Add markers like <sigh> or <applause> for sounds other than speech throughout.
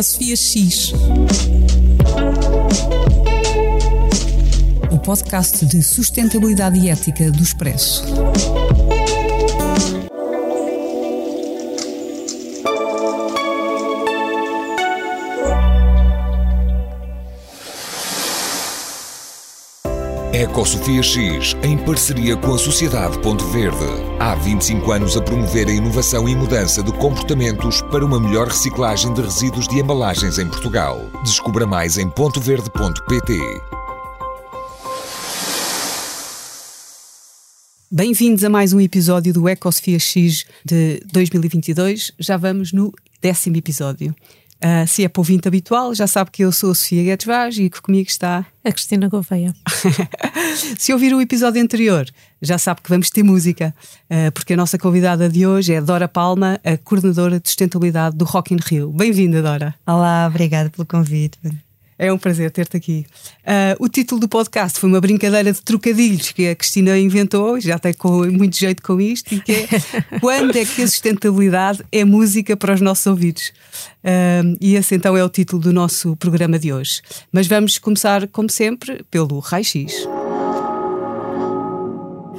Ecosofia X. O podcast de sustentabilidade e ética do Expresso. Ecosofia X, em parceria com a Sociedade Ponto Verde. Há 25 anos a promover a inovação e mudança de comportamentos para uma melhor reciclagem de resíduos de embalagens em Portugal. Descubra mais em pontoverde.pt. Bem-vindos a mais um episódio do Ecosofia X de 2022. Já vamos no décimo episódio. Uh, se é para ouvinte habitual, já sabe que eu sou a Sofia Guedes Vaz e que comigo está a Cristina Gouveia. <laughs> se ouvir o episódio anterior, já sabe que vamos ter música, uh, porque a nossa convidada de hoje é Dora Palma, a coordenadora de sustentabilidade do Rock in Rio. Bem-vinda, Dora. Olá, obrigada pelo convite. É um prazer ter-te aqui. Uh, o título do podcast foi uma brincadeira de trocadilhos que a Cristina inventou, já tem com muito jeito com isto, e que é <laughs> quando é que a sustentabilidade é música para os nossos ouvidos? Uh, e esse então é o título do nosso programa de hoje. Mas vamos começar, como sempre, pelo Raio-X.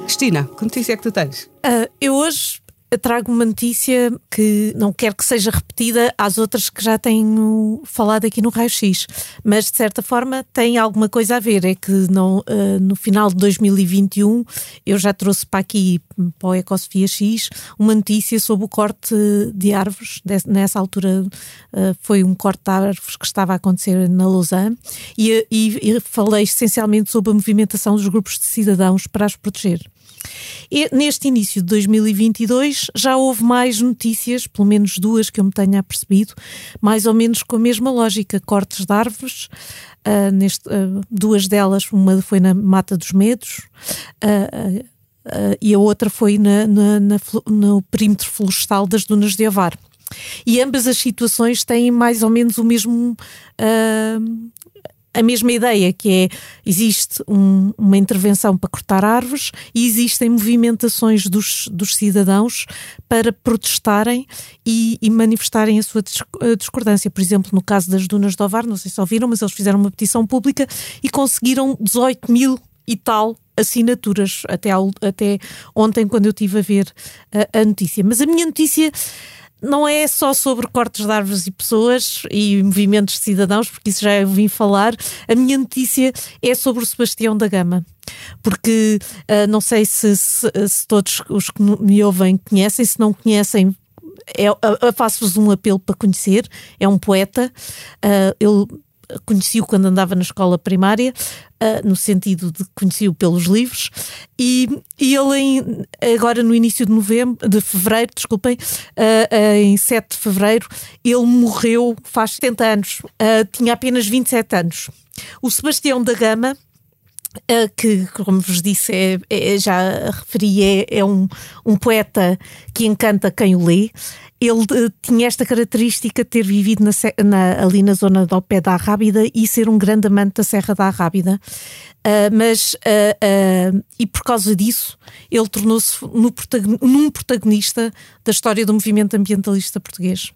Cristina, que notícia é que tu tens? Uh, eu hoje trago uma notícia que não quero que seja repetida às outras que já tenho falado aqui no Raio X, mas de certa forma tem alguma coisa a ver. É que não, uh, no final de 2021 eu já trouxe para aqui, para o Ecosofia X, uma notícia sobre o corte de árvores. Nessa altura uh, foi um corte de árvores que estava a acontecer na Lausanne e, e, e falei essencialmente sobre a movimentação dos grupos de cidadãos para as proteger. E neste início de 2022 já houve mais notícias, pelo menos duas que eu me tenha apercebido, mais ou menos com a mesma lógica: cortes de árvores. Uh, neste, uh, duas delas, uma foi na Mata dos Medos. Uh, e a outra foi na, na, na, no perímetro florestal das Dunas de Avar. E ambas as situações têm mais ou menos o mesmo uh, a mesma ideia, que é existe um, uma intervenção para cortar árvores e existem movimentações dos, dos cidadãos para protestarem e, e, manifestarem a sua discordância. Por exemplo, no caso das dunas de Ovar, não sei se ouviram, mas eles fizeram uma petição pública e conseguiram 18 mil e tal assinaturas até, ao, até ontem, quando eu estive a ver a, a notícia. Mas a minha notícia não é só sobre cortes de árvores e pessoas e movimentos de cidadãos, porque isso já vim falar. A minha notícia é sobre o Sebastião da Gama. Porque uh, não sei se, se, se, todos os que me ouvem conhecem, se não conhecem, é, faço-vos um apelo para conhecer. É um poeta. Uh, ele conheci-o quando andava na escola primária, uh, no sentido de conheci-o pelos livros, e, e ele em, agora no início de novembro, de fevereiro, desculpem, uh, em 7 de fevereiro, ele morreu faz 70 anos, tinha apenas 27 anos. O Sebastião da Gama, que, como vos disse, é, é já referi, é, é um, um, poeta que encanta quem o lê ele uh, tinha esta característica de ter vivido na, na, ali na zona do pé da Arrábida e ser um grande amante da Serra da Arrábida. Uh, mas, uh, e por causa disso, ele tornou-se num protagonista da história do movimento ambientalista português.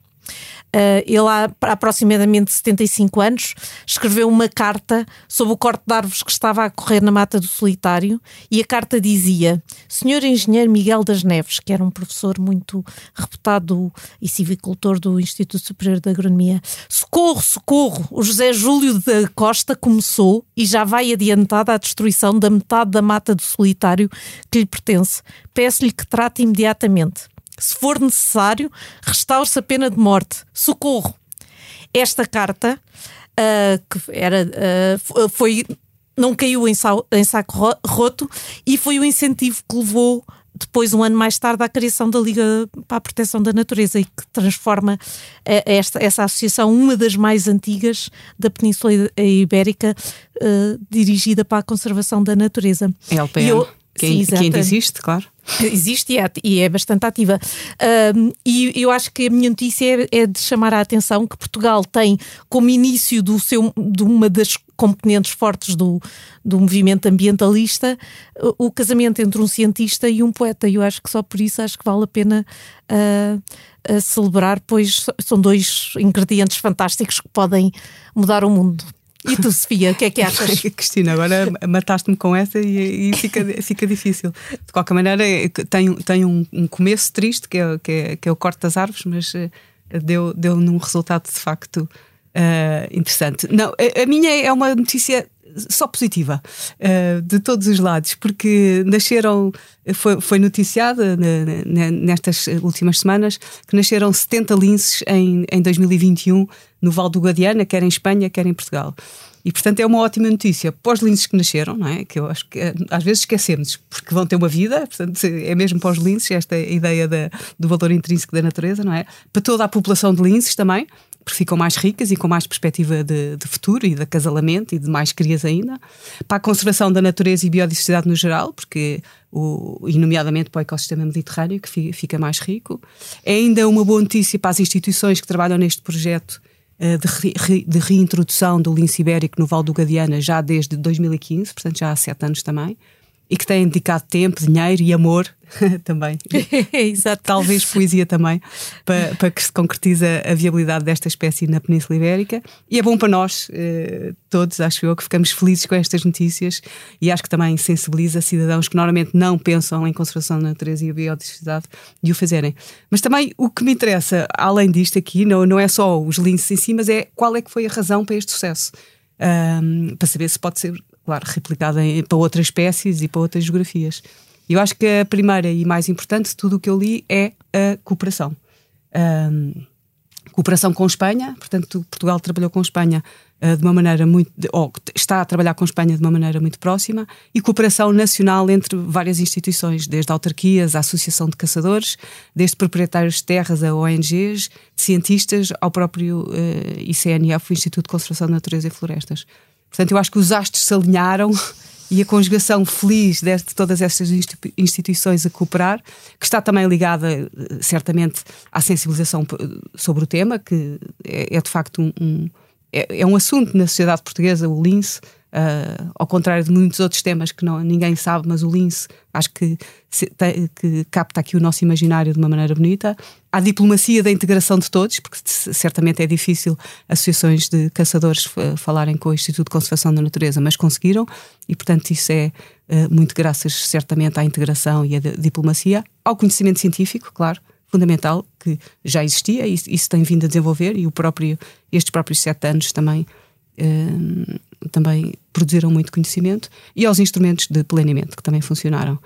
Uh, ele, há, aproximadamente 75 anos, escreveu uma carta sobre o corte de árvores que estava a correr na Mata do Solitário e a carta dizia: Senhor Engenheiro Miguel das Neves, que era um professor muito reputado e civicultor do Instituto Superior de Agronomia, socorro, socorro! O José Júlio da Costa começou e já vai adiantada a destruição da metade da Mata do Solitário que lhe pertence. Peço-lhe que trate imediatamente. Se for necessário, restaure-se a pena de morte. Socorro! Esta carta, uh, que era, uh, foi, não caiu em, em saco roto e foi o incentivo que levou depois, um ano mais tarde, à criação da Liga para a Proteção da Natureza e que transforma eh, esta, essa associação, uma das mais antigas da Península Ibérica, uh, dirigida para a conservação da natureza. LPM, eu, que, sim, que ainda existe, claro. Existe e é, e é bastante ativa. Um, e eu acho que a minha notícia é, é, de chamar a atenção que Portugal tem como início do seu, de uma das componentes fortes do, do movimento ambientalista o casamento entre um cientista e um poeta. E eu acho que só por isso acho que vale a pena uh, celebrar, pois são dois ingredientes fantásticos que podem mudar o mundo. E tu, Sofia, o que é que achas? <laughs> Cristina, agora mataste-me com essa e, e, fica, fica difícil. De qualquer maneira, tem, tem um, um começo triste, que é, que, é, que é o corte das árvores, mas eh, deu, deu num resultado de facto uh, interessante. Não, a, a, minha é uma notícia só positiva, uh, de todos os lados, porque nasceram, foi, foi noticiada nestas últimas semanas, que nasceram 70 linces em, em 2021 no Val do Guadiana, quer em Espanha, quer em Portugal. E portanto é uma ótima notícia para os linces que nasceram, não é? Que eu acho que às vezes esquecemos, porque vão ter uma vida, portanto é mesmo para os linces esta ideia da, do valor intrínseco da natureza, não é? Para toda a população de linces também, porque ficam mais ricas e com mais perspectiva de, de, futuro e de acasalamento e de mais crias ainda, para a conservação da natureza e biodiversidade no geral, porque o, e nomeadamente para o ecossistema mediterrâneo, que fica mais rico. É ainda uma boa notícia para as instituições que trabalham neste projeto eh, de, re, de reintrodução do lince ibérico no Val do Gadiana já desde 2015, portanto já há sete anos também e que têm dedicado tempo, dinheiro e amor <laughs> também. <laughs> Exato. Talvez poesia também, para, para que se concretize a viabilidade desta espécie na Península Ibérica. E é bom para nós, eh, todos, acho eu, que ficamos felizes com estas notícias e acho que também sensibiliza cidadãos que normalmente não pensam em conservação da natureza e a biodiversidade de o fazerem. Mas também o que me interessa, além disto aqui, não, não é só os links em si, mas é qual é que foi a razão para este sucesso. Um, para saber se pode ser claro, replicada em, para outras espécies e para outras geografias. Eu acho que a primeira e mais importante de tudo o que eu li é a cooperação. Um, cooperação com Espanha, portanto, Portugal trabalhou com Espanha uh, de uma maneira muito. ou está a trabalhar com Espanha de uma maneira muito próxima, e cooperação nacional entre várias instituições, desde autarquias, a Associação de Caçadores, desde proprietários de terras a ONGs, cientistas, ao próprio uh, ICNF, o Instituto de Conservação da Natureza e Florestas. Portanto, eu acho que os astros se alinharam <laughs> e a conjugação feliz de todas estas instituições a cooperar, que está também ligada eh, certamente à sensibilização sobre o tema, que é, é de facto um, um é, é, um assunto na sociedade portuguesa, o lince, Uh, ao contrário de muitos outros temas que não, ninguém sabe, mas o lince acho que, se, te, que capta aqui o nosso imaginário de uma maneira bonita. Há diplomacia da integração de todos, porque certamente é difícil associações de caçadores falarem com o Instituto de Conservação da Natureza, mas conseguiram, e portanto isso é uh, muito graças certamente à integração e à diplomacia, ao conhecimento científico, claro fundamental que já existia e isso tem vindo a desenvolver e o próprio estes próprios sete anos também também produziram muito conhecimento, e aos instrumentos de planeamento, que também funcionaram.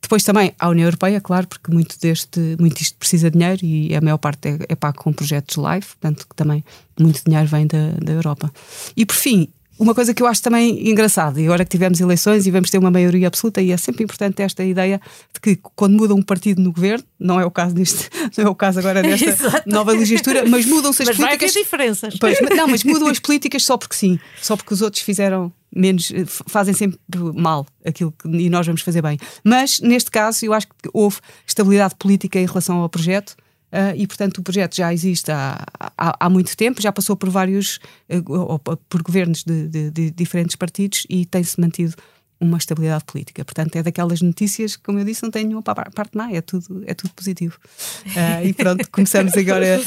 Depois também à União Europeia, claro, porque muito deste, muito isto precisa de dinheiro e a maior parte é, é pago com projetos live, portanto que também muito dinheiro vem da, da Europa. E por fim, uma coisa que eu acho também engraçada, e agora que tivemos eleições e vamos ter uma maioria absoluta, e é sempre importante esta ideia de que quando muda um partido no governo, não é o caso neste, <laughs> não é o caso agora <laughs> nesta nova legislatura, mas mudam-se as mas políticas. Vai diferenças. Pois, não, mas <laughs> mudam as políticas só porque sim, só porque os outros fizeram menos, fazem sempre mal aquilo que, e nós vamos fazer bem. Mas neste caso, eu acho que houve estabilidade política em relação ao projeto Uh, e, portanto, o projeto já existe há, há, há muito tempo, já passou por vários, uh, por governos de, de, de diferentes partidos e tem-se mantido uma estabilidade política. Portanto, é daquelas notícias, como eu disse, não tem nenhuma parte má, é tudo, é tudo positivo. Uh, e pronto, começamos agora uh,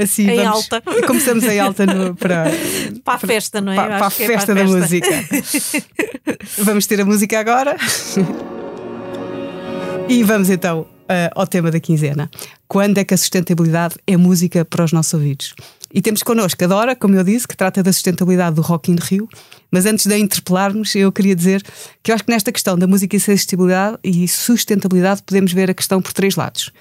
<laughs> assim. Em vamos, alta. Começamos em alta no, para, para a festa, não é? Para, para a festa é para a da música. vamos ter a música agora. <laughs> e vamos então uh, ao tema da quinzena. Quando é que a sustentabilidade é música para os nossos ouvidos? E temos connosco a Dora, como eu disse, que trata da sustentabilidade do Rock in Rio. Mas antes de a interpelarmos, eu queria dizer que eu acho que nesta questão da música e sustentabilidade, e sustentabilidade podemos ver a questão por três lados.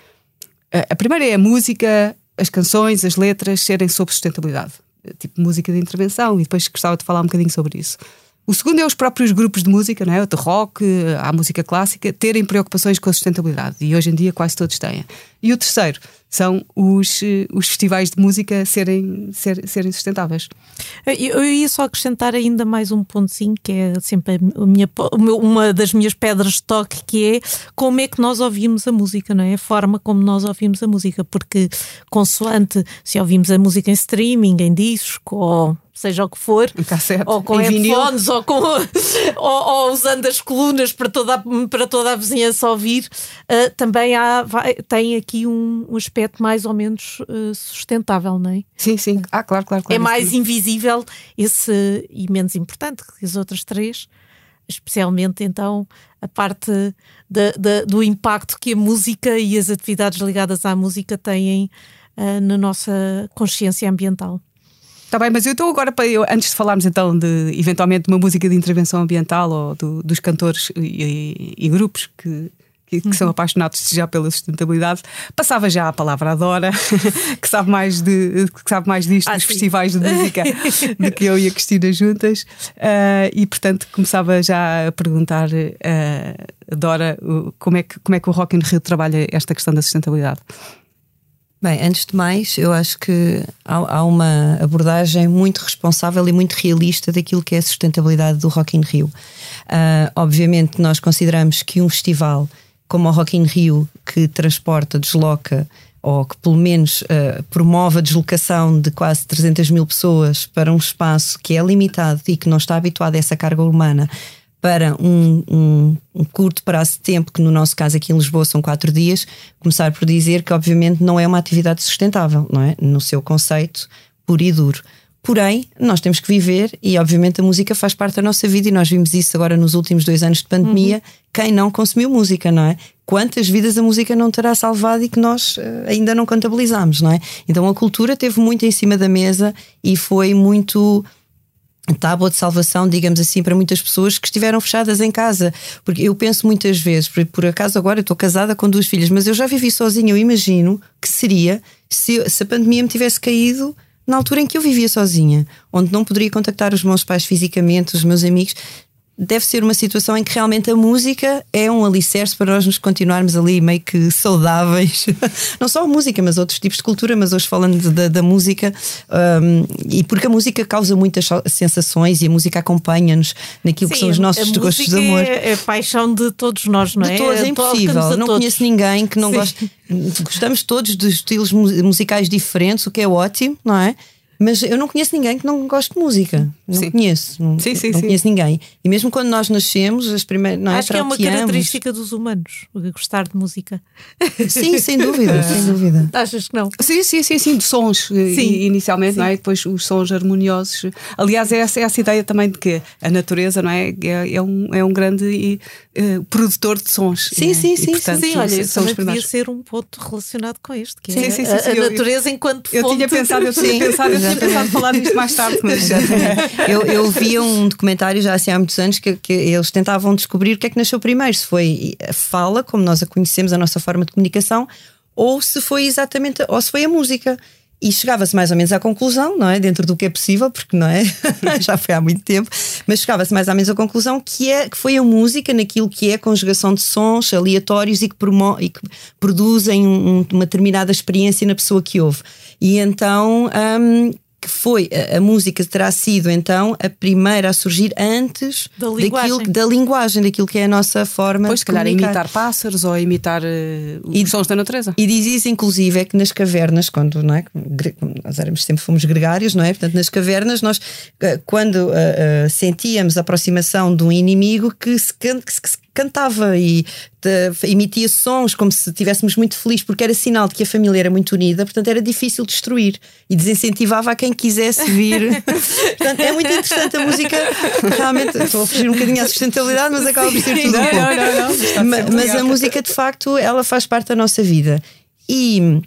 A primeira é a música, as canções, as letras serem sobre sustentabilidade, tipo música de intervenção, e depois gostava de falar um bocadinho sobre isso. O segundo é os próprios grupos de música, não é? de rock, a música clássica, terem preocupações com a sustentabilidade. E hoje em dia quase todos têm. E o terceiro são os, eh, os festivais de música serem, ser, serem sustentáveis. Eu ia só acrescentar ainda mais um pontozinho, que é sempre a minha, uma das minhas pedras de toque, que é como é que nós ouvimos a música, não é? A forma como nós ouvimos a música, porque consoante se ouvimos a música em streaming, em disco, ou seja o que for, cassete, ou com headphones, ou, com, <laughs> ou, ou, usando as colunas para toda a, para toda a vizinhança ouvir, uh, também há, vai, tem aqui um, um, aspecto mais ou menos uh, sustentável, não é? Sim, sim. Ah, claro, claro. claro é mais invisível esse e menos importante que as outras três, especialmente então a parte de, de, do impacto que a música e as atividades ligadas à música têm uh, na nossa consciência ambiental. Está bem, mas eu estou agora para eu, antes de falarmos então de eventualmente uma música de intervenção ambiental ou do, dos cantores e, e, e grupos que, que, que, são uhum. apaixonados já pela sustentabilidade, passava já a palavra à Dora, <laughs> que sabe mais, de, que sabe mais disto ah, dos sim. festivais de música <laughs> do que eu e a Cristina juntas, uh, e portanto começava já a perguntar, uh, Dora, como é, que, como é que o Rock in Rio trabalha esta questão da sustentabilidade? Bem, antes de mais, eu acho que há, há, uma abordagem muito responsável e muito realista daquilo que é a sustentabilidade do Rock in Rio. Uh, obviamente, nós consideramos que um festival como o Rock in Rio, que transporta, desloca ou que pelo menos uh, promove a deslocação de quase 300 mil pessoas para um espaço que é limitado e que não está habituado a essa carga humana, para um, um, um, curto prazo de tempo, que no nosso caso aqui em Lisboa são quatro dias, começar por dizer que obviamente não é uma atividade sustentável, não é? No seu conceito puro e duro. Porém, nós temos que viver e, obviamente, a música faz parte da nossa vida e nós vimos isso agora nos últimos dois anos de pandemia. Uhum. Quem não consumiu música, não é? Quantas vidas a música não terá salvado e que nós uh, ainda não contabilizamos, não é? Então a cultura teve muito em cima da mesa e foi muito tábua de salvação, digamos assim, para muitas pessoas que estiveram fechadas em casa. Porque eu penso muitas vezes, por, por acaso agora eu estou casada com duas filhas, mas eu já vivi sozinha, eu imagino que seria se, se a pandemia me tivesse caído na altura em que eu vivia sozinha, onde não poderia contactar os meus pais fisicamente, os meus amigos deve ser uma situação em que realmente a música é um alicerce para nós nos continuarmos ali meio que saudáveis. <laughs> Não só a música, mas outros tipos de cultura, mas hoje falando da, da música, um, e porque a música causa muitas sensações e a música acompanha-nos naquilo Sim, que são os nossos gostos de amor. É, é paixão de todos nós, não é? De todos, é impossível. Não todos. conheço ninguém que não goste. Gostamos todos de estilos musicais diferentes, o que é ótimo, não é? Mas eu não conheço ninguém que não goste de música. Não sim. conheço. Não, sim, sim, não sim. conheço ninguém. E mesmo quando nós nascemos, as primeiras. É, Acho que é uma característica dos humanos, gostar de música. Sim, sem dúvida, <laughs> sem dúvida. Achas que não? Sim, sim, sim, sim, de sons eh, sim. inicialmente, sim. não é? Depois os sons harmoniosos. Aliás, é essa, é essa ideia também de que a natureza, não é? É, é um, é um grande uh, produtor de sons. Sim, é? sim, sim, e, portanto, sim. Olha, isso também podia ser um ponto relacionado com este, que sim, é sim, sim, a, a natureza eu, enquanto eu, fonte. Eu tinha pensado, eu tinha <laughs> pensado, eu tinha pensado falar disto mais tarde, mas <laughs> eu, eu via um documentário já assim há muitos anos que, que, eles tentavam descobrir o que é que nasceu primeiro, se foi a fala, como nós a conhecemos, a nossa forma de comunicação, ou se foi exatamente, ou se foi a música. E chegava-se mais ou menos à conclusão, não é? Dentro do que é possível, porque não é? <laughs> Já foi há muito tempo, mas chegava-se mais ou menos à conclusão que, é, que foi a música naquilo que é a conjugação de sons aleatórios e que, promo e que produzem um, uma determinada experiência na pessoa que ouve. E então um, que foi a, a, música terá sido então a primeira a surgir antes da linguagem, daquilo, da linguagem, daquilo que é a nossa forma pois, de calhar imitar pássaros ou imitar uh, os e, sons da natureza. E diz isso inclusive é que nas cavernas, quando não é, nós éramos sempre fomos gregários, não é? Portanto, nas cavernas nós eh, quando uh, uh, sentíamos a aproximação de um inimigo que se, que se cantava e de, emitia sons como se estivéssemos muito felizes, porque era sinal de que a família era muito unida, portanto era difícil destruir e desincentivava a quem quisesse vir. <laughs> portanto, é muito interessante a música, realmente estou a fugir um bocadinho à sustentabilidade, mas acaba por ser tudo um pouco. Não, não, não, mas, mas a música de facto ela faz parte da nossa vida. E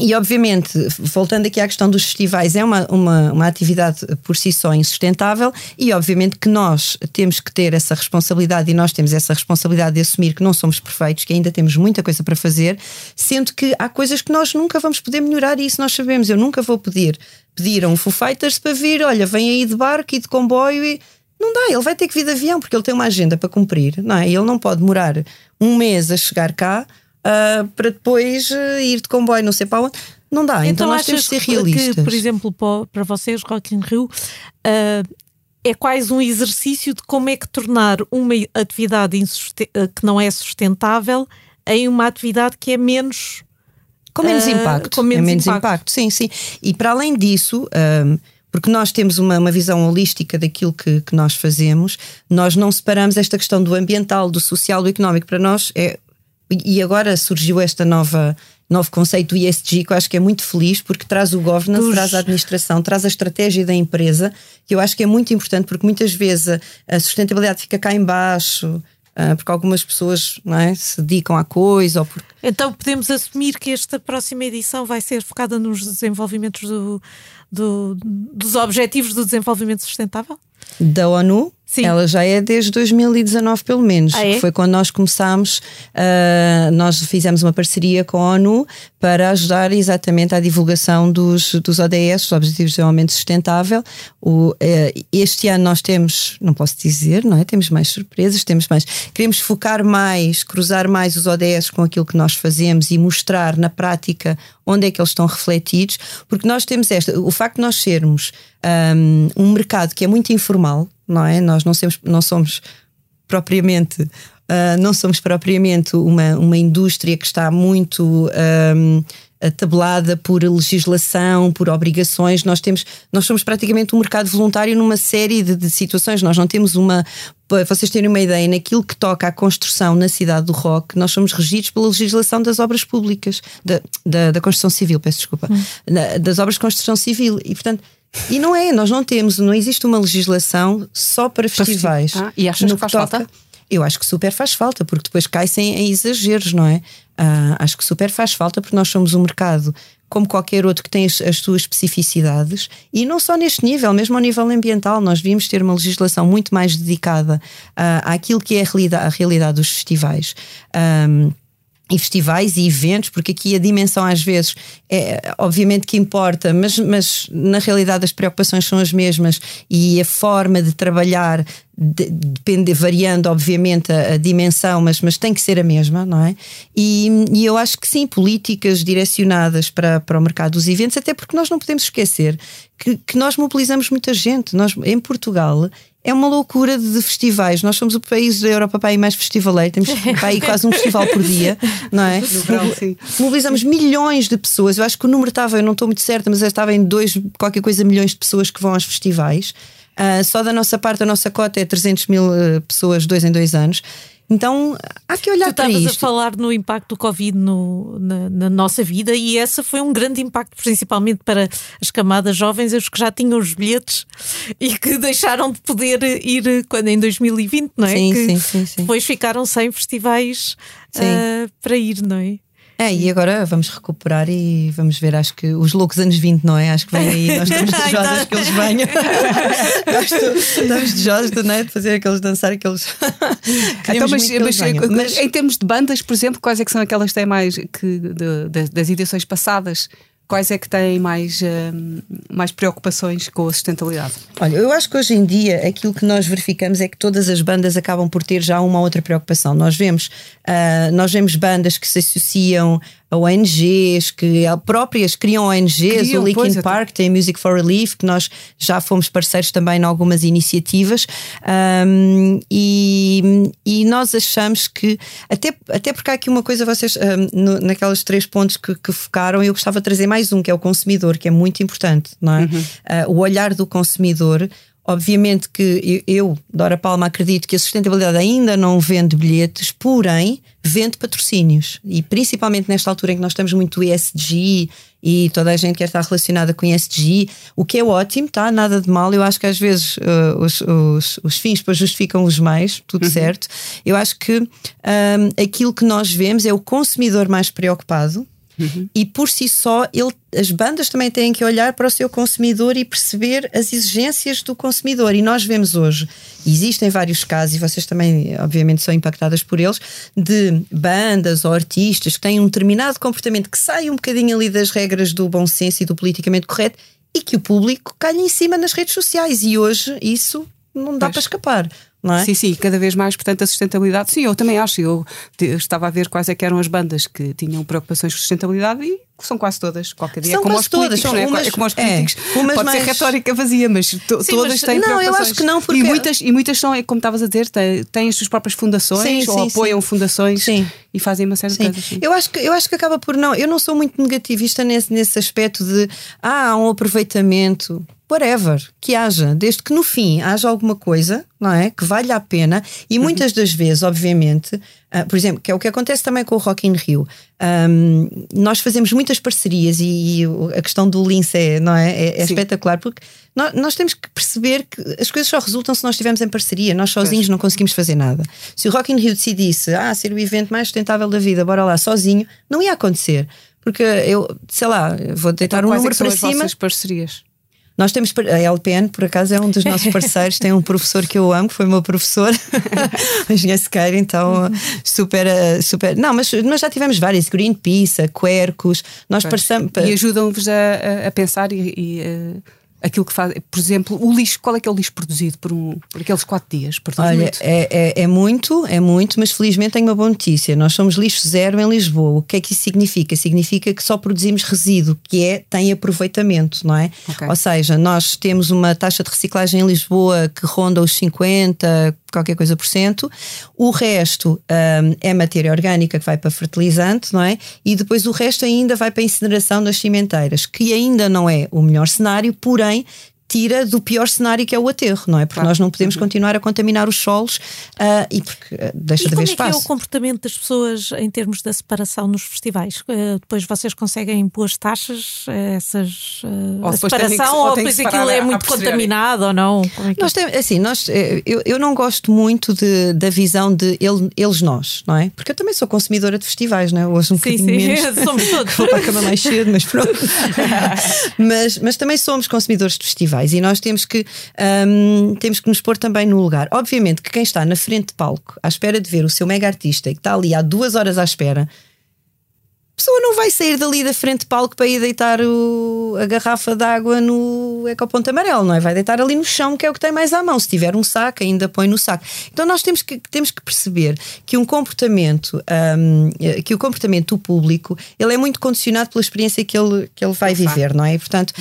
e obviamente, voltando aqui à questão dos festivais, é uma, uma, uma atividade por si só insustentável e obviamente que nós temos que ter essa responsabilidade e nós temos essa responsabilidade de assumir que não somos perfeitos, que ainda temos muita coisa para fazer, sendo que há coisas que nós nunca vamos poder melhorar e isso nós sabemos. Eu nunca vou pedir, pedir a um Foo Fighters para vir, olha, vem aí de barco e de comboio e Não dá, ele vai ter que vir de avião porque ele tem uma agenda para cumprir, não é? Ele não pode demorar um mês a chegar cá uh, para depois uh, ir de comboio, não sei para onde. Não dá, então, então nós temos de ser realistas. Que, por exemplo, para vocês, Rock in Rio, uh, é quase um exercício de como é que tornar uma atividade que não é sustentável em uma atividade que é menos. Com menos uh, impacto. Com menos, é menos impacto. impacto. Sim, sim. E para além disso. Um, porque nós temos uma, uma visão holística daquilo que, que nós fazemos, nós não separamos esta questão do ambiental, do social, do económico. Para nós é. E agora surgiu esta nova novo conceito ESG que eu acho que é muito feliz porque traz o governance, traz a administração, traz a estratégia da empresa, que eu acho que é muito importante porque muitas vezes a, sustentabilidade fica cá embaixo. Uh, porque algumas pessoas não é, se dedicam à coisa. Ou porque... Então podemos assumir que esta próxima edição vai ser focada nos desenvolvimentos do, do, dos Objetivos do Desenvolvimento Sustentável? Da ONU? Sim. Ela já é desde 2019, pelo menos. Ah, é? Foi quando nós começámos, uh, nós fizemos uma parceria com a ONU para ajudar exatamente à divulgação dos, dos ODS, os Objetivos de Desenvolvimento Sustentável. O, uh, este ano nós temos, não posso dizer, não é? Temos mais surpresas, temos mais. Queremos focar mais, cruzar mais os ODS com aquilo que nós fazemos e mostrar na prática onde é que eles estão refletidos, porque nós temos esta, o facto de nós sermos um, um mercado que é muito informal, não é? Nós não somos, não somos propriamente. Uh, não somos propriamente uma, uma indústria que está muito um, tabelada por legislação, por obrigações. Nós temos, nós somos praticamente um mercado voluntário numa série de, de situações. Nós não temos uma, para vocês terem uma ideia, naquilo que toca à construção na cidade do Rock, nós somos regidos pela legislação das obras públicas, da, da, da construção civil, peço desculpa, hum. na, das obras de construção civil. E portanto e não é, nós não temos, não existe uma legislação só para festivais. Ah, e achas que faz toca, falta? Eu acho que super faz falta, porque depois cai-se em, em, exageros, não é? Uh, acho que super faz falta, porque nós somos um mercado como qualquer outro que tem as, as, suas especificidades e não só neste nível, mesmo ao nível ambiental, nós devíamos ter uma legislação muito mais dedicada uh, àquilo que é a realidade, a realidade dos festivais. Um, e festivais e eventos, porque aqui a dimensão às vezes é obviamente que importa, mas, mas na realidade as preocupações são as mesmas e a forma de trabalhar depende, variando obviamente a, a, dimensão, mas, mas tem que ser a mesma, não é? E, e eu acho que sim, políticas direcionadas para, para o mercado dos eventos, até porque nós não podemos esquecer que, que nós mobilizamos muita gente. Nós, em Portugal, é uma loucura de festivais. Nós somos o país da Europa para ir mais festivaleiro, temos <laughs> para ir quase um festival por dia, não é? Verão, sim. Mobilizamos milhões de pessoas. Eu acho que o número estava, eu não estou muito certa, mas estava em dois, qualquer coisa, milhões de pessoas que vão aos festivais. Uh, só da nossa parte, a nossa cota é 300 mil uh, pessoas, dois em dois anos. Então há que olhar tu para isto. estavas a falar no impacto do Covid no, na, na, nossa vida e esse foi um grande impacto, principalmente para as camadas jovens, os que já tinham os bilhetes <laughs> e que deixaram de poder ir quando em 2020, não é? Sim, que sim, sim, sim. Depois ficaram sem festivais uh, para ir, não é? É, e agora vamos recuperar e vamos ver, acho que os loucos anos 20, não é? Acho que vem aí, nós <laughs> estamos desejosas que eles venham. <laughs> estamos desejosas não é? de fazer aqueles dançar aqueles. <laughs> então, mas, mas, mas, em termos de bandas, por exemplo, quais é que são aquelas que têm mais que de, de, das edições passadas? Quais é que têm mais, uh, mais preocupações com a sustentabilidade? Olha, eu acho que hoje em dia aquilo que nós verificamos é que todas as bandas acabam por ter já uma outra preocupação. Nós vemos, uh, nós vemos bandas que se associam ONGs que próprias criam ONGs, criam, o Linkin Park tem Music for Relief, que nós já fomos parceiros também em algumas iniciativas um, e, e nós achamos que até, até porque há aqui uma coisa vocês um, no, naquelas três pontos que, que, focaram eu gostava de trazer mais um que é o consumidor que é muito importante não é? Uhum. Uh, o olhar do consumidor Obviamente que eu, Dora Palma, acredito que a sustentabilidade ainda não vende bilhetes, porém vende patrocínios. E principalmente nesta altura em que nós estamos muito ESG e toda a gente quer estar relacionada com ESG, o que é ótimo, tá? Nada de mal. Eu acho que às vezes uh, os, os, os, fins depois justificam os meios, tudo uhum. certo. Eu acho que um, aquilo que nós vemos é o consumidor mais preocupado Uhum. E por si só, ele, as bandas também têm que olhar para o seu consumidor e perceber as exigências do consumidor. E nós vemos hoje, existem vários casos, e vocês também, obviamente, são impactadas por eles, de bandas ou artistas que têm um determinado comportamento que sai um bocadinho ali das regras do bom senso e do politicamente correto e que o público calha em cima nas redes sociais. E hoje isso não dá pois. para escapar. Não é? Sim, sim, cada vez mais, portanto, a sustentabilidade. Sim, eu também acho. Eu, estava a ver quais é eram as bandas que tinham preocupações com sustentabilidade e são quase todas. Qualquer dia são é como os todas, políticos, umas, é? é como os é, políticos. É, Pode mais... ser retórica vazia, mas to, sim, todas mas, têm Não, eu acho que não, porque... E muitas, e muitas são, é como estavas a dizer, têm, têm as suas próprias fundações sim, ou sim, apoiam fundações e fazem uma série de coisas. Eu acho, que, eu acho que acaba por não. Eu não sou muito negativista nesse, nesse aspecto de ah, há um aproveitamento whatever, que haja, desde que no fim haja alguma coisa, não é? Que valha a pena e uhum. muitas das vezes, obviamente, uh, por exemplo, que é o que acontece também com o Rock in Rio, um, nós fazemos muitas parcerias e, e, a questão do Lince é, não é? é, é espetacular porque nós, nós, temos que perceber que as coisas só resultam se nós estivermos em parceria, nós sozinhos pois. não conseguimos fazer nada. Se o Rock in Rio decidisse, ah, ser o evento mais sustentável da vida, bora lá, sozinho, não ia acontecer. Porque eu, sei lá, vou deitar então, um número é para cima. parcerias? Nós temos a LPN, por acaso, é um dos nossos parceiros, tem um professor que eu amo, que foi meu professor, <laughs> o engenheiro Sequeira, então super, eh, super. Não, mas, mas já tivemos vários, Greenpeace, a Quercus, nós passamos. E ajudam-vos a, a, pensar e, e uh aquilo que faz, por exemplo, o lixo, qual é que é o lixo produzido por, um, por aqueles quatro dias? Por Olha, muito? É, é, é, muito, é muito, mas felizmente tenho uma boa notícia. Nós somos lixo zero em Lisboa. O que é que isso significa? Significa que só produzimos resíduo, que é tem aproveitamento, não é? Okay. Ou seja, nós temos uma taxa de reciclagem em Lisboa que ronda os 50, qualquer coisa por cento. O resto um, é matéria orgânica que vai para fertilizante, não é? E depois o resto ainda vai para a incineração das cimenteiras, que ainda não é o melhor cenário, porém tira do pior cenário que é o aterro, não é? Porque claro. nós não podemos uhum. continuar a contaminar os solos uh, e porque uh, deixa e de haver espaço. Como é que é o comportamento das pessoas em termos da separação nos festivais? Uh, depois vocês conseguem boas taxas essas a separação ou, ou depois aquilo é muito contaminado ou não? É nós temos, assim, nós, eh, eu, eu não gosto muito de, da visão de ele, eles nós, não é? Porque eu também sou consumidora de festivais, não é? Hoje um sim, bocadinho sim, menos. <laughs> somos todos. <laughs> Vou para a cama mais cedo, mas pronto. <laughs> mas, mas também somos consumidores de festivais festivais e nós temos que, um, temos que nos pôr também no lugar. Obviamente que quem está na frente de palco, à espera de ver o seu mega artista e que está ali há duas horas à espera, a pessoa não vai sair dali da frente de palco para ir deitar o, a garrafa de água no ecoponto amarelo, não é? Vai deitar ali no chão, que é o que tem mais à mão. Se tiver um saco, ainda põe no saco. Então nós temos que, temos que perceber que um comportamento, um, que o comportamento do público, ele é muito condicionado pela experiência que ele, que ele vai viver, não é? E, portanto,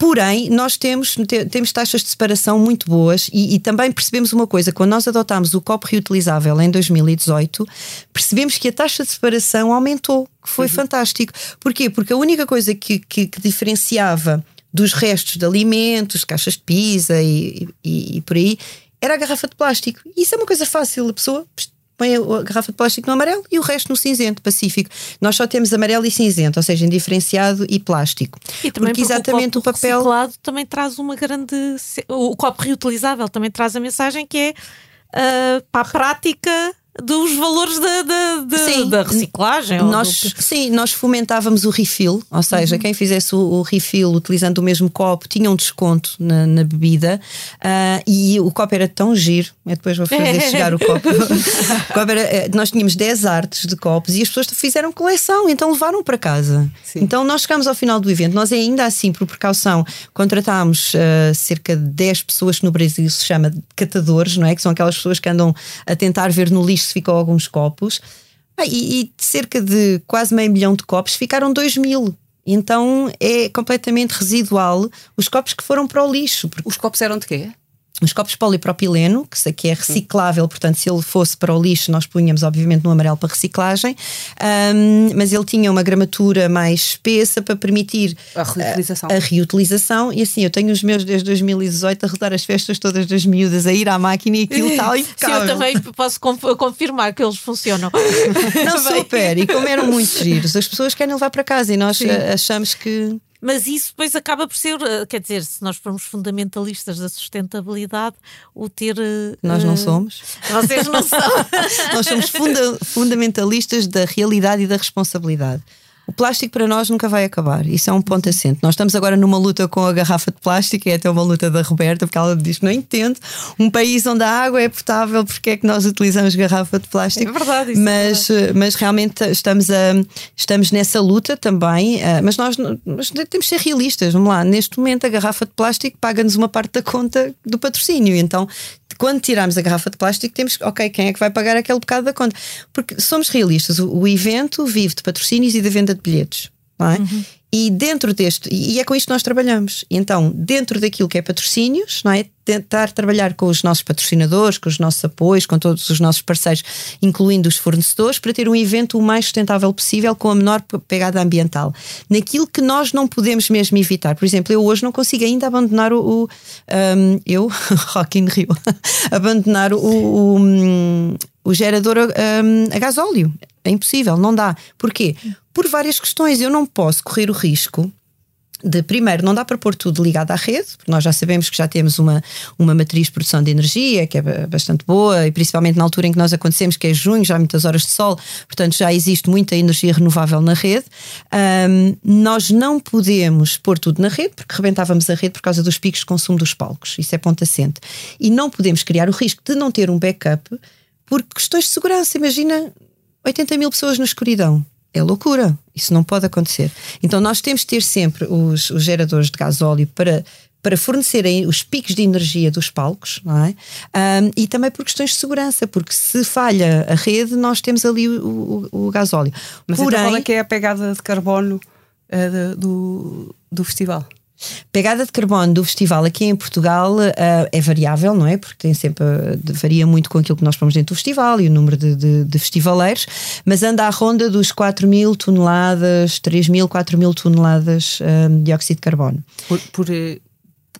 Porém, nós temos, temos taxas de separação muito boas e, e, também percebemos uma coisa: quando nós adotámos o copo reutilizável em 2018, percebemos que a taxa de separação aumentou, que foi uhum. fantástico. Porquê? Porque a única coisa que, que, que, diferenciava dos restos de alimentos, caixas de pizza e, e, e por aí, era a garrafa de plástico. E isso é uma coisa fácil, a pessoa põe a garrafa de plástico no amarelo e o resto no cinzento, pacífico. Nós só temos amarelo e cinzento, ou seja, indiferenciado e plástico. E também porque, porque exatamente o, copo o papel reciclado também traz uma grande o copo reutilizável também traz a mensagem que é uh, para a prática dos valores da, da, da, sim, da reciclagem. Nós, do... Sim, nós fomentávamos o refill, ou seja, uhum. quem fizesse o, o, refill utilizando o mesmo copo tinha um desconto na, na bebida uh, e o copo era tão giro. Eu depois vou fazer <laughs> chegar o copo. o copo era, eh, nós tínhamos 10 artes de copos e as pessoas fizeram coleção, então levaram para casa. Sim. Então nós chegámos ao final do evento, nós ainda assim, por precaução, contratámos uh, cerca de 10 pessoas que no Brasil se chama catadores, não é? Que são aquelas pessoas que andam a tentar ver no lixo ficou alguns copos. Ah, e, e cerca de quase meio milhão de copos ficaram 2 mil. Então é completamente residual os copos que foram para o lixo. Os copos eram de quê? Os copos polipropileno, que aqui é reciclável, portanto, se ele fosse para o lixo, nós punhamos, obviamente, no amarelo para reciclagem, um, mas ele tinha uma gramatura mais espessa para permitir a reutilização. A, a, reutilização. E assim, eu tenho os meus desde 2018 a rodar as festas todas das miúdas, a ir à máquina e aquilo tal e <laughs> Sim, eu também posso confirmar que eles funcionam. Não, <laughs> super. E como eram muito <laughs> giros, as pessoas querem levar para casa e nós Sim. achamos que mas isso depois acaba por ser, eh, quer dizer, se nós formos fundamentalistas da sustentabilidade, o ter. Nós não uh, somos. Vocês não <laughs> são. nós somos funda fundamentalistas da realidade e da responsabilidade. O plástico para nós nunca vai acabar. Isso é um ponto assente. Nós estamos agora numa luta com a garrafa de plástico, e é até uma luta da Roberta, porque ela diz que não entende. Um país onde a água é potável, porque é que nós utilizamos garrafa de plástico? É verdade, isso é mas, verdade. mas realmente estamos, a, estamos nessa luta também. eh, Mas nós mas temos de ser realistas. Vamos lá, neste momento a garrafa de plástico paga-nos uma parte da conta do patrocínio. Então, quando tirarmos a garrafa de plástico, temos ok, quem é que vai pagar aquele bocado da conta? Porque somos realistas, o, o evento vive de patrocínios e da venda de bilhetes. Não é? E dentro deste, e é com isto que nós trabalhamos. Então, dentro daquilo que é patrocínios, não é? Tentar trabalhar com os nossos patrocinadores, com os nossos apoios, com todos os nossos parceiros, incluindo os fornecedores, para ter um evento o mais sustentável possível, com a menor pe- pegada ambiental. Naquilo que nós não podemos mesmo evitar. Por exemplo, eu hoje não consigo ainda abandonar o. o, um, eu, <laughs> Rock in Rio, <laughs> abandonar o, o, um, o gerador um, a gasóleo. É impossível, não dá. Porquê? Por várias questões. Eu não posso correr o risco de primeiro, não dá para pôr tudo ligado à rede, porque nós já sabemos que já temos uma, uma matriz de produção de energia que é ba- bastante boa, e principalmente na altura em que nós acontecemos, que é junho, já há muitas horas de sol, portanto já existe muita energia renovável na rede. Ahm, nós não podemos pôr tudo na rede, porque rebentávamos a rede por causa dos picos de consumo dos palcos, isso é ponto assente. E não podemos criar o risco de não ter um backup por questões de segurança. Imagina 80 mil pessoas na escuridão. É loucura. Isso não pode acontecer. Então nós temos de ter sempre os, os geradores de gasóleo para, para fornecerem os picos de energia dos palcos, não é? Ahm, e também por questões de segurança, porque se falha a rede, nós temos ali o, o, o gasóleo. Mas Porém, então qual é que é a pegada de carbono de- do, do festival? Pegada de carbono do festival aqui em Portugal eh, é variável, não é? Porque tem sempre eh, varia muito com aquilo que nós pomos dentro do festival e o número de, de- de festivaleiros, mas anda à ronda dos 4 mil toneladas, 3 mil, 4 mil toneladas eh, de dióxido de carbono Por, por,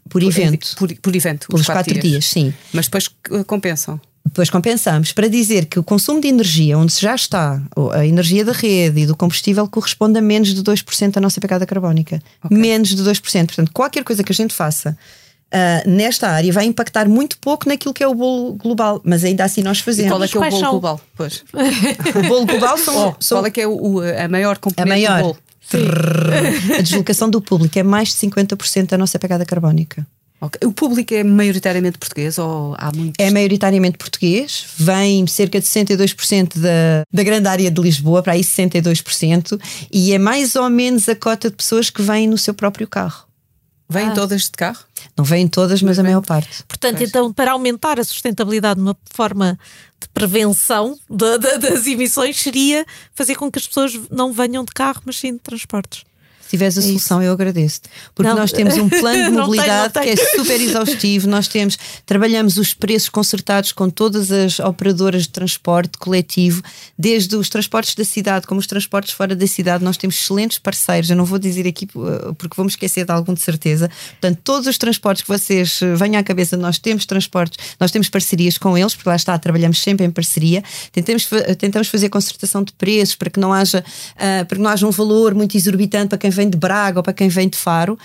por evento. Por, por evento. Pelos os quatro 4 dias, sim. Mas depois compensam. Depois compensamos para dizer que o consumo de energia, onde já está a energia da rede e do combustível, corresponde a menos de 2% da nossa pegada carbónica. Menos de 2%. Portanto, qualquer coisa que a gente faça ah, nesta área vai impactar muito pouco naquilo que é o bolo global, mas ainda assim nós E fazemos. qual é que é o bolo são? global? Pois. <laughs> O bolo global são, Oh, são Qual é que é o, a maior a componente do maior. bolo? A deslocação do público é mais de 50% da nossa pegada carbónica. Ok. O público é maioritariamente português ou há muitos? É maioritariamente português, vem cerca de 62% da, da grande área de Lisboa, para aí 62%, e é mais ou menos a cota de pessoas que vêm no seu próprio carro. Vêm Ah. todas de carro? Não vêm todas, mas a maior parte. Portanto, então, para aumentar a sustentabilidade de uma forma de prevenção da- da- das emissões, seria fazer com que as pessoas não venham de carro, mas sim de transportes. Se tiveres a solução, eu agradeço. Porque Não. nós temos um <laughs> plano de Não tenho, mobilidade não que é super exaustivo. Nós temos, trabalhamos os preços concertados com todas as operadoras de transporte coletivo, desde os transportes da cidade como os transportes fora da cidade. Nós temos excelentes parceiros. Eu não vou dizer aqui uh, porque vamos esquecer de algum de certeza. Portanto, todos os transportes que vocês uh, venham à cabeça, nós temos transportes, nós temos parcerias com eles, porque lá está, trabalhamos sempre em parceria. Tentamos, tentamos fazer concertação de preços para que não haja, uh, para que não haja um valor muito exorbitante para quem vem de Braga ou para quem vem de Faro.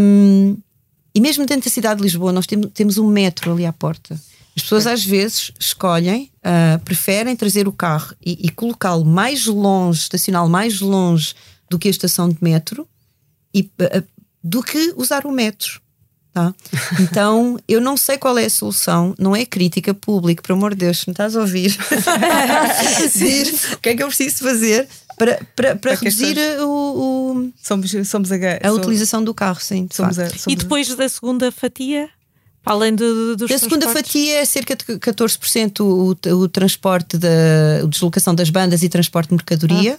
Um, e mesmo dentro da cidade de Lisboa, nós temos, temos um metro ali à porta. As pessoas às vezes escolhem, ah, preferem trazer o carro e, e colocá-lo mais longe, estacioná-lo mais longe do que a estação de metro e, ah, do que usar o metro. Tá? <laughs> Então, eu não sei qual é a solução, não é crítica pública, por amor de Deus, se me estás a ouvir, <laughs> <laughs> diz o que é que eu preciso fazer para, para, para reduzir pessoas- o- o- Somos, somos a, a utilização do carro, sim. de Somos a, somos E depois da segunda fatia, para além de- dos Da segunda fatia é cerca de 14% o, o transporte da a deslocação das bandas e transporte de mercadoria.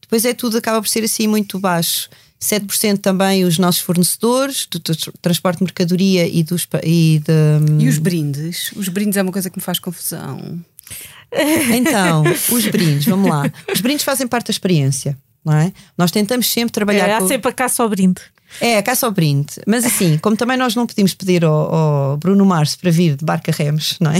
Depois é tudo, acaba por ser assim muito baixo. 7% também os nossos fornecedores, do, do transporte de mercadoria e dos e de, E os brindes? Os brindes é uma coisa que me faz confusão. Então, os brindes, vamos lá. Os brindes fazem parte da experiência, não é? Nós tentamos sempre trabalhar É, há com... sempre a caça ao brinde. É, a caça ao brinde. Mas assim, como também nós não pedimos pedir ao, ao Bruno Mars para vir de barca remos, não é?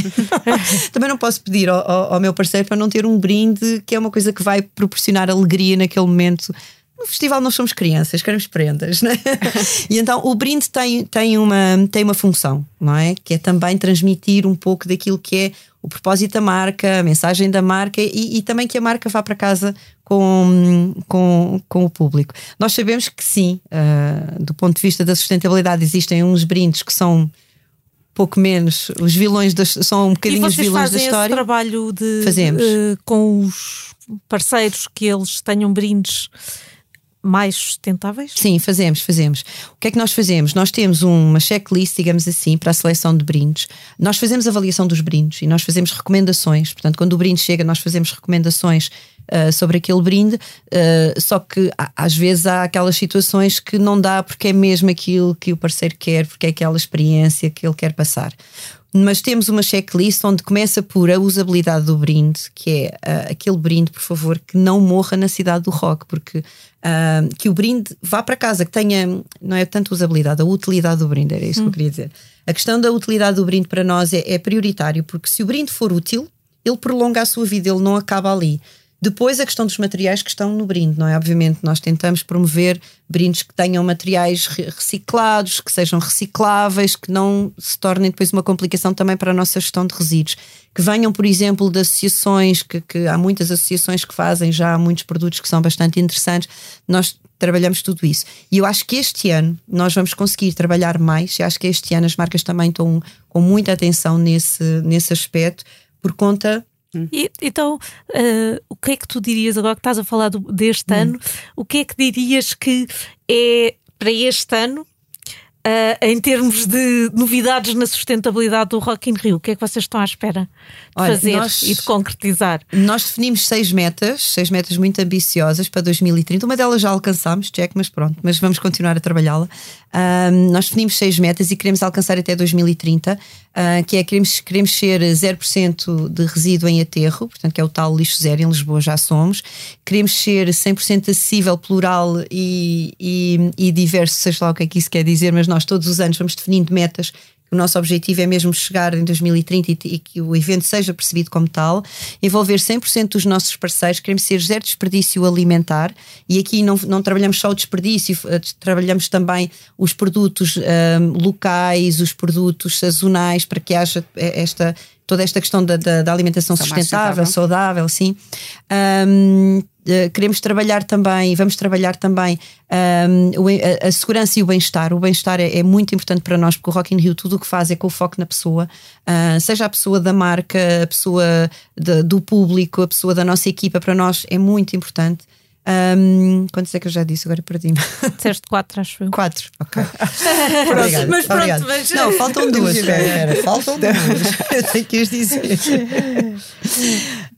<laughs> também não posso pedir ao, ao- ao meu parceiro para não ter um brinde que é uma coisa que vai proporcionar alegria naquele momento. No festival nós somos crianças, queremos prendas, não é? <laughs> E então o brinde tem, tem, uma, tem uma função, não é? Que é também transmitir um pouco daquilo que é o propósito da marca, a mensagem da marca e, e também que a marca vá para casa com com, com, o público. Nós sabemos que sim, uh, do ponto de vista da sustentabilidade, existem uns brindes que são pouco menos os vilões das, são um bocadinho os vilões da história. Esse trabalho de Fazemos. Uh, com os parceiros que eles tenham brindes mais sustentáveis? Sim, fazemos, fazemos. O que é que nós fazemos? Nós temos uma checklist, digamos assim, para a seleção de brindes. Nós fazemos avaliação dos brindes e nós fazemos recomendações. Portanto, quando o brinde chega, nós fazemos recomendações uh, sobre aquele brinde. Uh, só que às vezes há aquelas situações que não dá porque é mesmo aquilo que o parceiro quer, porque é aquela experiência que ele quer passar mas temos uma checklist onde começa por a usabilidade do brinde, que é uh, aquele brinde, por favor, que não morra na cidade do rock, porque uh, que o brinde vá para casa, que tenha, não é tanto usabilidade, a utilidade do brinde, era isso hum. que eu hum. queria dizer. A questão da utilidade do brinde para nós é, é prioritário, porque se o brinde for útil, ele prolonga a sua vida, ele não acaba ali. Depois a questão dos materiais que estão no brinde, não é? Obviamente, nós tentamos promover brindes que tenham materiais reciclados, que sejam recicláveis, que não se tornem depois uma complicação também para a nossa gestão de resíduos. Que venham, por exemplo, de associações, que, que há muitas associações que fazem já muitos produtos que são bastante interessantes. Nós trabalhamos tudo isso. E eu acho que este ano nós vamos conseguir trabalhar mais. Eu acho que este ano as marcas também estão com muita atenção nesse, nesse aspecto, por conta Hum. E, então, uh, o que é que tu dirias agora que estás a falar do, deste hum. ano? O que é que dirias que é para este ano Uh, em termos de novidades na sustentabilidade do Rock in Rio, o que é que vocês estão à espera de Olha, fazer nós, e de concretizar? Nós definimos seis metas, seis metas muito ambiciosas para 2030. Uma delas já alcançámos, check, mas pronto, mas vamos continuar a trabalhá-la. Uh, nós definimos seis metas e queremos alcançar até 2030, uh, ah, que é queremos, queremos ser 0% de resíduo em aterro, portanto, que é o tal lixo zero, em Lisboa já somos. Queremos ser 100% acessível, plural e, e, e diverso, seja lá o que é que isso quer dizer, mas nós todos os anos vamos definindo metas. O nosso objetivo é mesmo chegar em 2030 e, que o evento seja percebido como tal, envolver 100% dos nossos parceiros, queremos ser zero desperdício alimentar e aqui não, não trabalhamos só o desperdício, eh, trabalhamos também os produtos um, ehm, locais, os produtos sazonais, para que haja eh, esta toda esta questão da, da, da alimentação sustentável, saudável, sim. Um, Uh, queremos trabalhar também, vamos trabalhar também um, a, a, segurança e o bem-estar. O bem-estar é, é, muito importante para nós, porque o Rock in Rio tudo o que faz é com o foco na pessoa, uh, seja a pessoa da marca, a pessoa de, do público, a pessoa da nossa equipa, para nós é muito importante. Um, quantos é que eu já disse? Agora perdi-me. <laughs> Disseste quatro, acho eu. Quatro, ok. <laughs> Obrigado, mas pronto, obrigado. Mas... Não, faltam <laughs> duas. Espera, faltam duas. eu tenho que os dizer.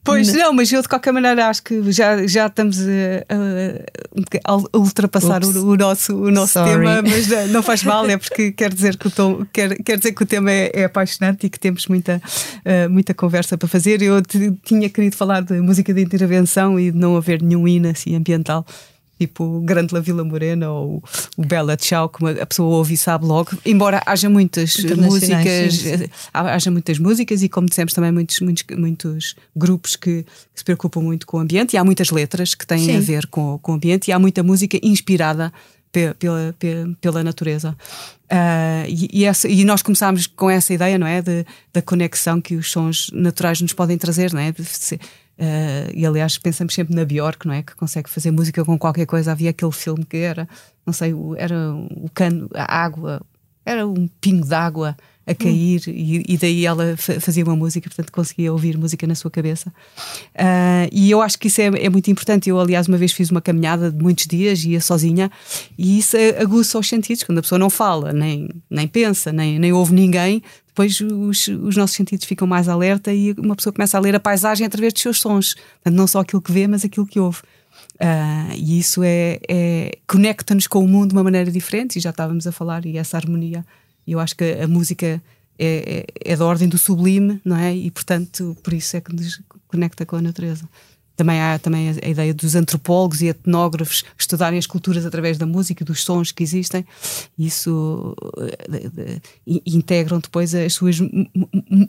Pois não. mas eu de qualquer maneira acho que já, já estamos a, a, a ultrapassar o, o, nosso, o nosso tema, mas não, não, faz mal, é <laughs> porque quer dizer que o, tom, quer, quer dizer que o tema é, é apaixonante e que temos muita, uh, muita conversa para fazer. Eu tinha querido falar de música de intervenção e de não haver nenhum hino assim ambiental tipo Grande La Vila Morena ou o Bela Tchau, que a pessoa ouve e sabe logo, embora haja muitas músicas, sim, haja muitas músicas e como dissemos também muitos, muitos, muitos grupos que, que se preocupam muito com o ambiente e há muitas letras que têm sim. a ver com, com o ambiente e há muita música inspirada pela, pela, pela natureza. Uh, e, e, essa, e, nós começámos com essa ideia, não é? De, da conexão que os sons naturais nos podem trazer, não é? De, de, Uh, e aliás, pensamos sempre na Bjork, não é? Que consegue fazer música com qualquer coisa. Havia aquele filme que era, não sei, era o cano, a água, era um pingo d'água a cair hum. e, e, daí ela fazia uma música, portanto conseguia ouvir música na sua cabeça. Uh, e eu acho que isso é, é, muito importante. Eu, aliás, uma vez fiz uma caminhada de muitos dias, ia sozinha, e isso aguça os sentidos. Quando a pessoa não fala, nem, nem pensa, nem, nem ouve ninguém, depois os, os, nossos sentidos ficam mais alerta e uma pessoa começa a ler a paisagem através dos seus sons. Portanto, não só aquilo que vê, mas aquilo que ouve. Uh, e isso é, é conecta-nos com o mundo de uma maneira diferente, e já estávamos a falar, e essa harmonia. E eu acho que a música é, é, é da ordem do sublime, não é? E portanto, por isso é que nos conecta com a natureza. Também há também a ideia dos antropólogos e etnógrafos estudarem as culturas através da música, dos sons que existem. Isso uh, integram depois as suas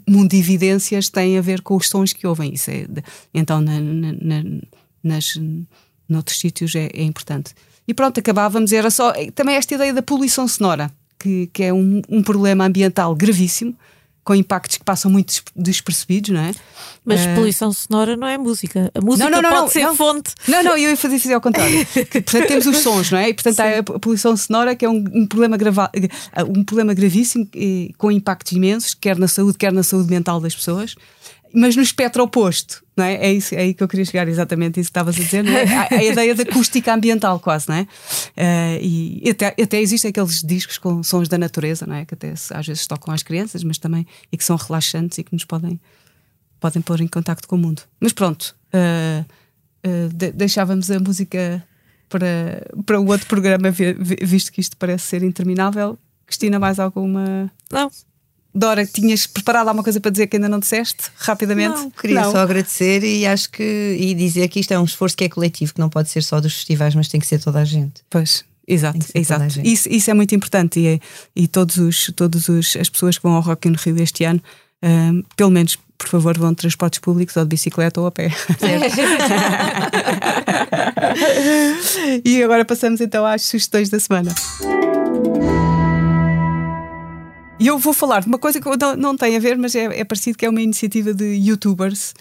mundividências têm a ver com os sons que ouvem. Isso é, então, na, na, nas, noutros sítios é, é, importante. E pronto, acabávamos. Era só também esta ideia da poluição sonora, que, que é um, um problema ambiental gravíssimo com impactos que passam muito despercebidos, não é? Mas uh... poluição sonora não é música. A música não, não, não, pode ser fonte. Não, não, eu ia fazer isso ao contrário. <laughs> portanto, temos os sons, não é? E portanto, Sim. há a poluição sonora que é um, um problema, grava... um problema gravíssimo com impactos imensos, quer na saúde, quer na saúde mental das pessoas mas no espectro oposto, não é? É, isso, é aí que eu queria chegar, exatamente isso que estavas a dizer, não é? a, a <laughs> ideia da acústica ambiental, quase, não é? Uh, e até, até existem aqueles discos com sons da natureza, não é? Que até às vezes tocam às crianças, mas também e que são relaxantes e que nos podem, podem pôr em contacto com o mundo. Mas pronto, uh, uh, de, deixávamos a música para, para o outro programa, visto que isto parece ser interminável. Cristina, mais alguma? Não. Dora, tinhas preparado alguma coisa para dizer que ainda não disseste? Rapidamente? Não, queria não. só agradecer e acho que e dizer que isto é um esforço que é coletivo, que não pode ser só dos festivais, mas tem que ser toda a gente. Pois. Exato, exato. Isso, isso é muito importante e, é, e todos os, todos os, as pessoas que vão ao Rock in Rio este ano, um, pelo menos, por favor, vão de transportes públicos ou de bicicleta ou a pé. <laughs> <laughs> e agora passamos então às sugestões da semana. E eu vou falar de uma coisa que não, não tem a ver, mas é, é parecido, que é uma iniciativa de youtubers.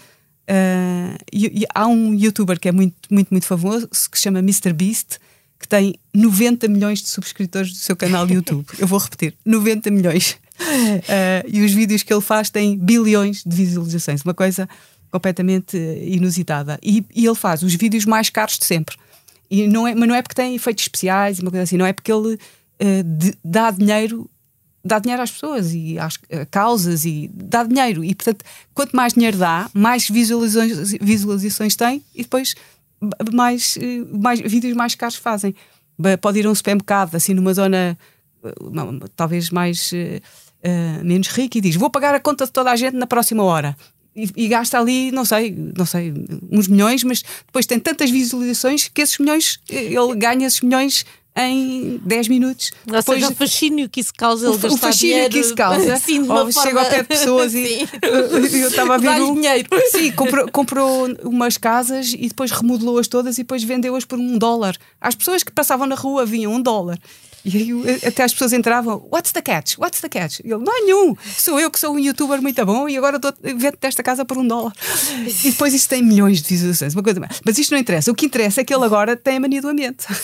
Uh, e, e há um youtuber que é muito, muito, muito famoso, que se chama MrBeast, que tem 90 milhões de subscritores do seu canal de YouTube. <laughs> eu vou repetir: 90 milhões. Uh, e os vídeos que ele faz têm bilhões de visualizações, uma coisa completamente inusitada. E, e ele faz os vídeos mais caros de sempre. E não é, mas não é porque tem efeitos especiais, uma coisa assim, não é porque ele uh, de, dá dinheiro dá dinheiro às pessoas e às causas e dá dinheiro. E, portanto, quanto mais dinheiro dá, mais visualizações, visualizações tem e depois mais, mais vídeos mais caros fazem. Pode ir a um supermercado, assim, numa zona talvez mais uh, menos rica e diz: Vou pagar a conta de toda a gente na próxima hora. E, e, gasta ali, não sei, não sei, uns milhões, mas depois tem tantas visualizações que esses milhões, ele ganha esses milhões em 10 minutos. Ou Depois, seja, o fascínio que isso causa, ele o fascínio que isso causa, assim, ou forma... chega ao pé de pessoas <laughs> e <laughs> eu estava a ver. Um, dinheiro. Sim, comprou, comprou umas casas e depois remodelou-as todas e depois vendeu-as por um dólar. As pessoas que passavam na rua vinham um dólar. E aí até as pessoas entravam, what's the catch? What's the catch? E ele, não há nenhum, sou eu que sou um youtuber muito bom e agora vendo desta casa por um dólar. E depois isto tem milhões de visualizações, uma coisa mais. Mas isto não interessa, o que interessa é que ele agora tem a mania do ambiente. <laughs>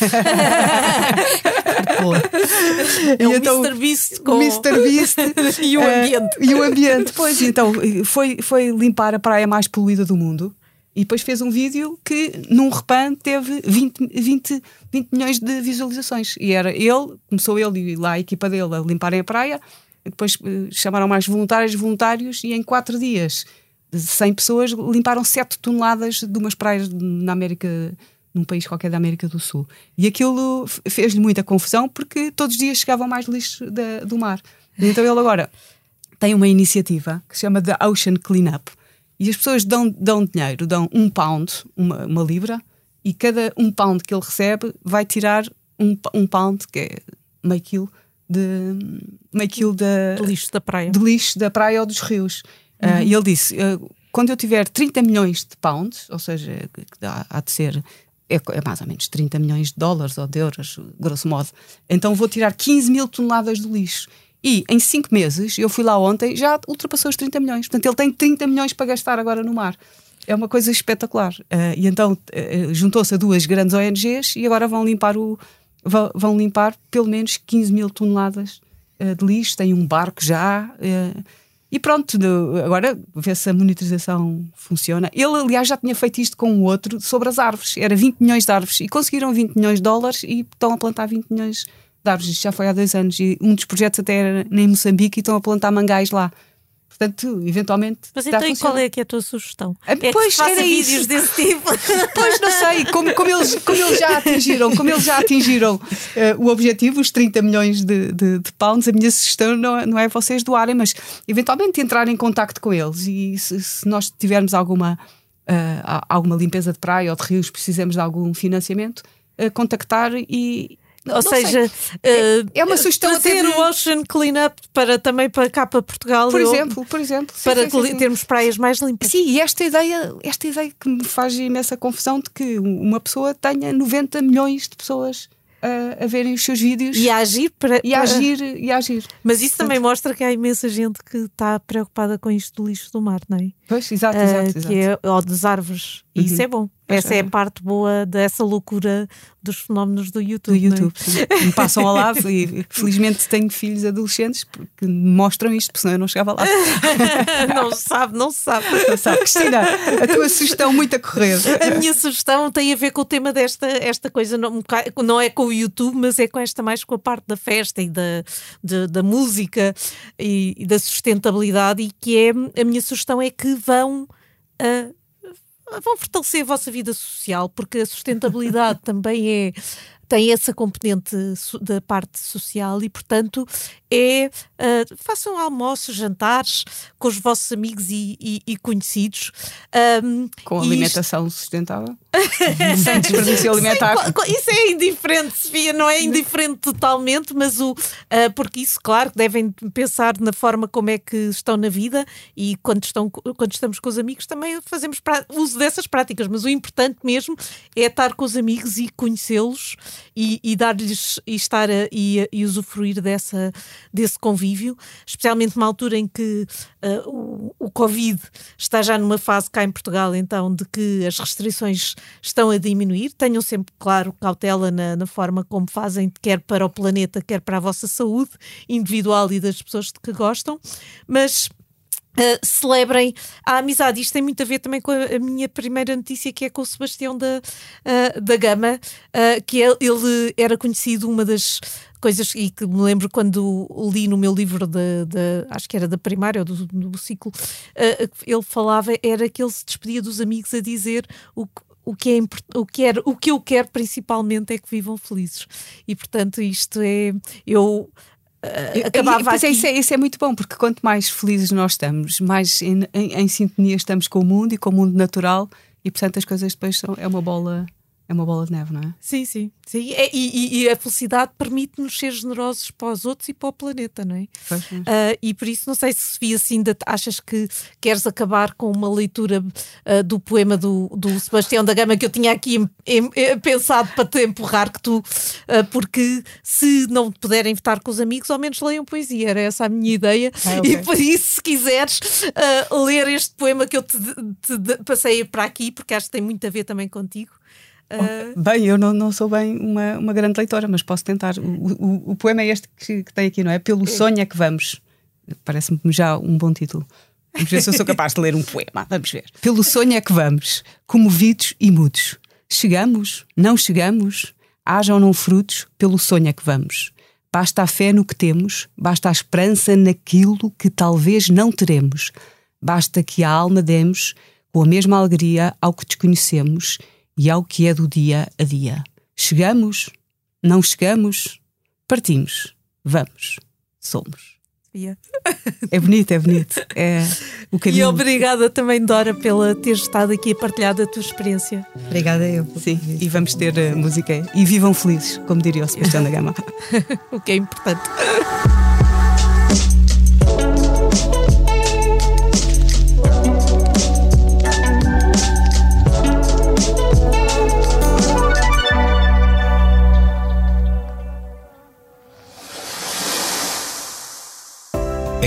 é o então, Mr. Beast com Mr. Beast <laughs> e o ambiente. Uh, e o ambiente, pois, então foi, foi limpar a praia mais poluída do mundo. E depois fez um vídeo que, num repan, teve 20, 20, 20 milhões de visualizações. E era ele, começou ele e lá a equipa dele a limparem a praia. Depois uh, chamaram mais voluntários, voluntários, e em quatro dias, de 100 pessoas, limparam 7 toneladas de umas praias na América, num país qualquer da América do Sul. E aquilo fez-lhe muita confusão porque todos os dias chegavam mais lixo da, do mar. Então ele agora tem uma iniciativa que se chama The Ocean Cleanup e as pessoas dão, dão dinheiro, dão um pound, uma, uma libra, e cada um pound que ele recebe vai tirar um, um pound, que é meio quilo, de, meio quilo de, de lixo da praia. De lixo da praia ou dos rios. Ah, uhum. Uh, e ele disse: uh, quando eu tiver 30 milhões de pounds, ou seja, que dá, há de ser é, é, mais ou menos 30 milhões de dólares ou de euros, grosso modo. Então vou tirar 15 mil toneladas de lixo. E em 5 meses, eu fui lá ontem, já ultrapassou os 30 milhões. Portanto, ele tem 30 milhões para gastar agora no mar. É uma coisa espetacular. Uh, e então uh, juntou-se a duas grandes ONGs e agora vão limpar o. Vão, vão limpar pelo menos 15 mil toneladas uh, de lixo. Tem um barco já. e pronto, agora vê se a monitorização funciona. Ele, aliás, já tinha feito isto com o outro sobre as árvores. Era 20 milhões de árvores e conseguiram 20 milhões de dólares e estão a plantar 20 milhões de árvores. Isto já foi há dois anos e um dos projetos até era em Moçambique e estão a plantar mangais lá. Portanto, eventualmente. Mas então, qual é que é a tua sugestão? Ah, é pois, que era vídeos isso. desse tipo. <laughs> Pois não sei, como, como, eles, como eles já atingiram, como eles já atingiram uh, o objetivo, os 30 milhões de, de, de, pounds, a minha sugestão não, é, não é vocês doarem, mas eventualmente entrar em contacto com eles e se, se nós tivermos alguma, uh, alguma limpeza de praia ou de rios, precisamos de algum financiamento, uh, contactar e, ou seja, uh, é, uma sugestão trazer o Ocean Cleanup para também para cá para Portugal. Por exemplo, por exemplo. Sim, para sim, sim, termos praias mais limpas. Sim, e esta ideia, esta ideia que me faz imensa confusão de que uma pessoa tenha 90 milhões de pessoas a, a verem os seus vídeos e a agir para, e a agir, e a agir. Mas isso também mostra que há imensa gente que está preocupada com isto do lixo do mar, não é? Pois, exato, exato. Exato. Que é, ou das árvores. E uhum. isso é bom. Essa é a parte boa dessa loucura dos fenómenos do YouTube. Do YouTube, é? Me passam ao lado e <laughs> felizmente tenho filhos adolescentes que mostram isto, porque senão eu não chegava lá. <laughs> não sabe, não sabe. Não sabe. Cristina, a tua sugestão muito a correr. A minha sugestão tem a ver com o tema desta esta coisa, não, não é com o YouTube, mas é com esta mais com a parte da festa e da, de, da música e, e, da sustentabilidade, e que é a minha sugestão é que vão. Uh, vão fortalecer a vossa vida social, porque a sustentabilidade <laughs> também é tem essa componente da parte social e, portanto, é uh, façam almoços, jantares com os vossos amigos e, e, e conhecidos. Um, com alimentação isto... sustentável? Sem desperdício alimentar. Sim, isso é indiferente, Sofia, não é indiferente totalmente, mas o, uh, porque isso, claro, devem pensar na forma como é que estão na vida e quando, estão, quando estamos com os amigos também fazemos uso dessas práticas, mas o importante mesmo é estar com os amigos e conhecê-los e, e dar-lhes e estar a, e, e usufruir dessa, desse convívio, especialmente numa altura em que uh, o, o Covid está já numa fase cá em Portugal, então, de que as restrições estão a diminuir. Tenham sempre, claro, cautela na, na forma como fazem, quer para o planeta, quer para a vossa saúde individual e das pessoas de que gostam, mas Uh, celebrem a amizade. Isto tem muito a ver também com a, minha primeira notícia, que é com o Sebastião da, uh, da Gama, uh, que ele, ele, era conhecido uma das coisas e que me lembro quando li no meu livro de, de acho que era da primária ou do, do ciclo, ele falava era que ele se despedia dos amigos a dizer o que o que, é, o, que é, o que eu quero principalmente é que vivam felizes. E portanto, isto é. Eu Uh, acabava e, é, isso, é, isso é muito bom, porque quanto mais felizes nós estamos, mais em, em, em, sintonia estamos com o mundo e com o mundo natural, e portanto as coisas depois são, é uma bola é uma bola de neve, não é? Sim, sim. sim. É, e, e, a felicidade permite-nos ser generosos para os outros e para o planeta, não é? Uh, e por isso, não sei se, Sofia, se ainda achas que queres acabar com uma leitura uh, do poema do, do Sebastião da Gama que eu tinha aqui em, em, em, pensado para te empurrar, que tu, uh, porque se não puderem estar com os amigos, ao menos leiam poesia, era essa a minha ideia. Ah, okay. E por isso, se quiseres ler este poema que eu te, te, te passei para aqui, porque acho que tem muito a ver também contigo. Uh... Bem, eu não, não sou bem uma, uma grande leitora, mas posso tentar. O, o, o poema é este que, que, tem aqui, não é? Pelo sonho é que vamos. Parece-me já um bom título. Vamos ver se eu sou capaz de ler um poema. Vamos ver. Pelo sonho é que vamos, comovidos e mudos. Chegamos? Não chegamos? Haja ou não frutos, pelo sonho é que vamos. Basta a fé no que temos, basta a esperança naquilo que talvez não teremos. Basta que a alma demos, com a mesma alegria, ao que desconhecemos e ao que é do dia a dia. Chegamos? Não chegamos? Partimos. Vamos. Somos. Yeah. É bonito, é bonito. É <laughs> o caminho. E obrigada também, Dora, pela ter estado aqui a partilhar a tua experiência. Obrigada eu. Sim, e vamos ter uh, música e vivam felizes, como diria o Sebastião da Gama. <laughs> o que é importante. <laughs>